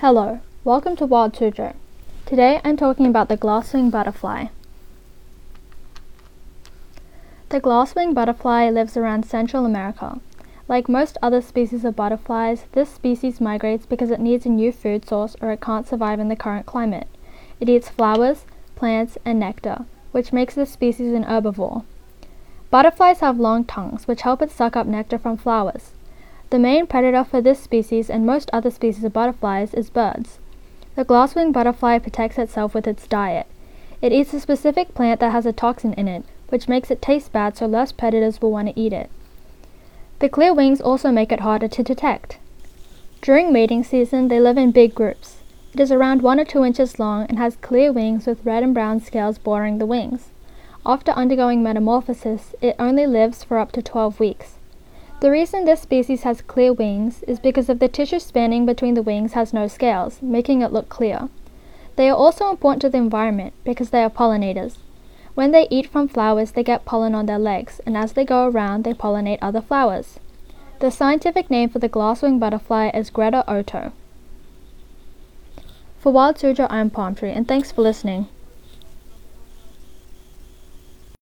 Hello, welcome to Wild Suzhou. Today I'm talking about the glasswing butterfly. The glasswing butterfly lives around Central America. Like most other species of butterflies, this species migrates because it needs a new food source or it can't survive in the current climate. It eats flowers, plants, and nectar, which makes this species an herbivore. Butterflies have long tongues, which help it suck up nectar from flowers. The main predator for this species and most other species of butterflies is birds. The glasswing butterfly protects itself with its diet. It eats a specific plant that has a toxin in it, which makes it taste bad so less predators will want to eat it. The clear wings also make it harder to detect. During mating season, they live in big groups. It is around 1 or 2 inches long and has clear wings with red and brown scales bordering the wings. After undergoing metamorphosis, it only lives for up to 12 weeks. The reason this species has clear wings is because of the tissue spanning between the wings has no scales, making it look clear. They are also important to the environment because they are pollinators. When they eat from flowers, they get pollen on their legs, and as they go around, they pollinate other flowers. The scientific name for the glasswing butterfly is Greta oto. For Wild Suzhou, I'm Palm Tree, and thanks for listening.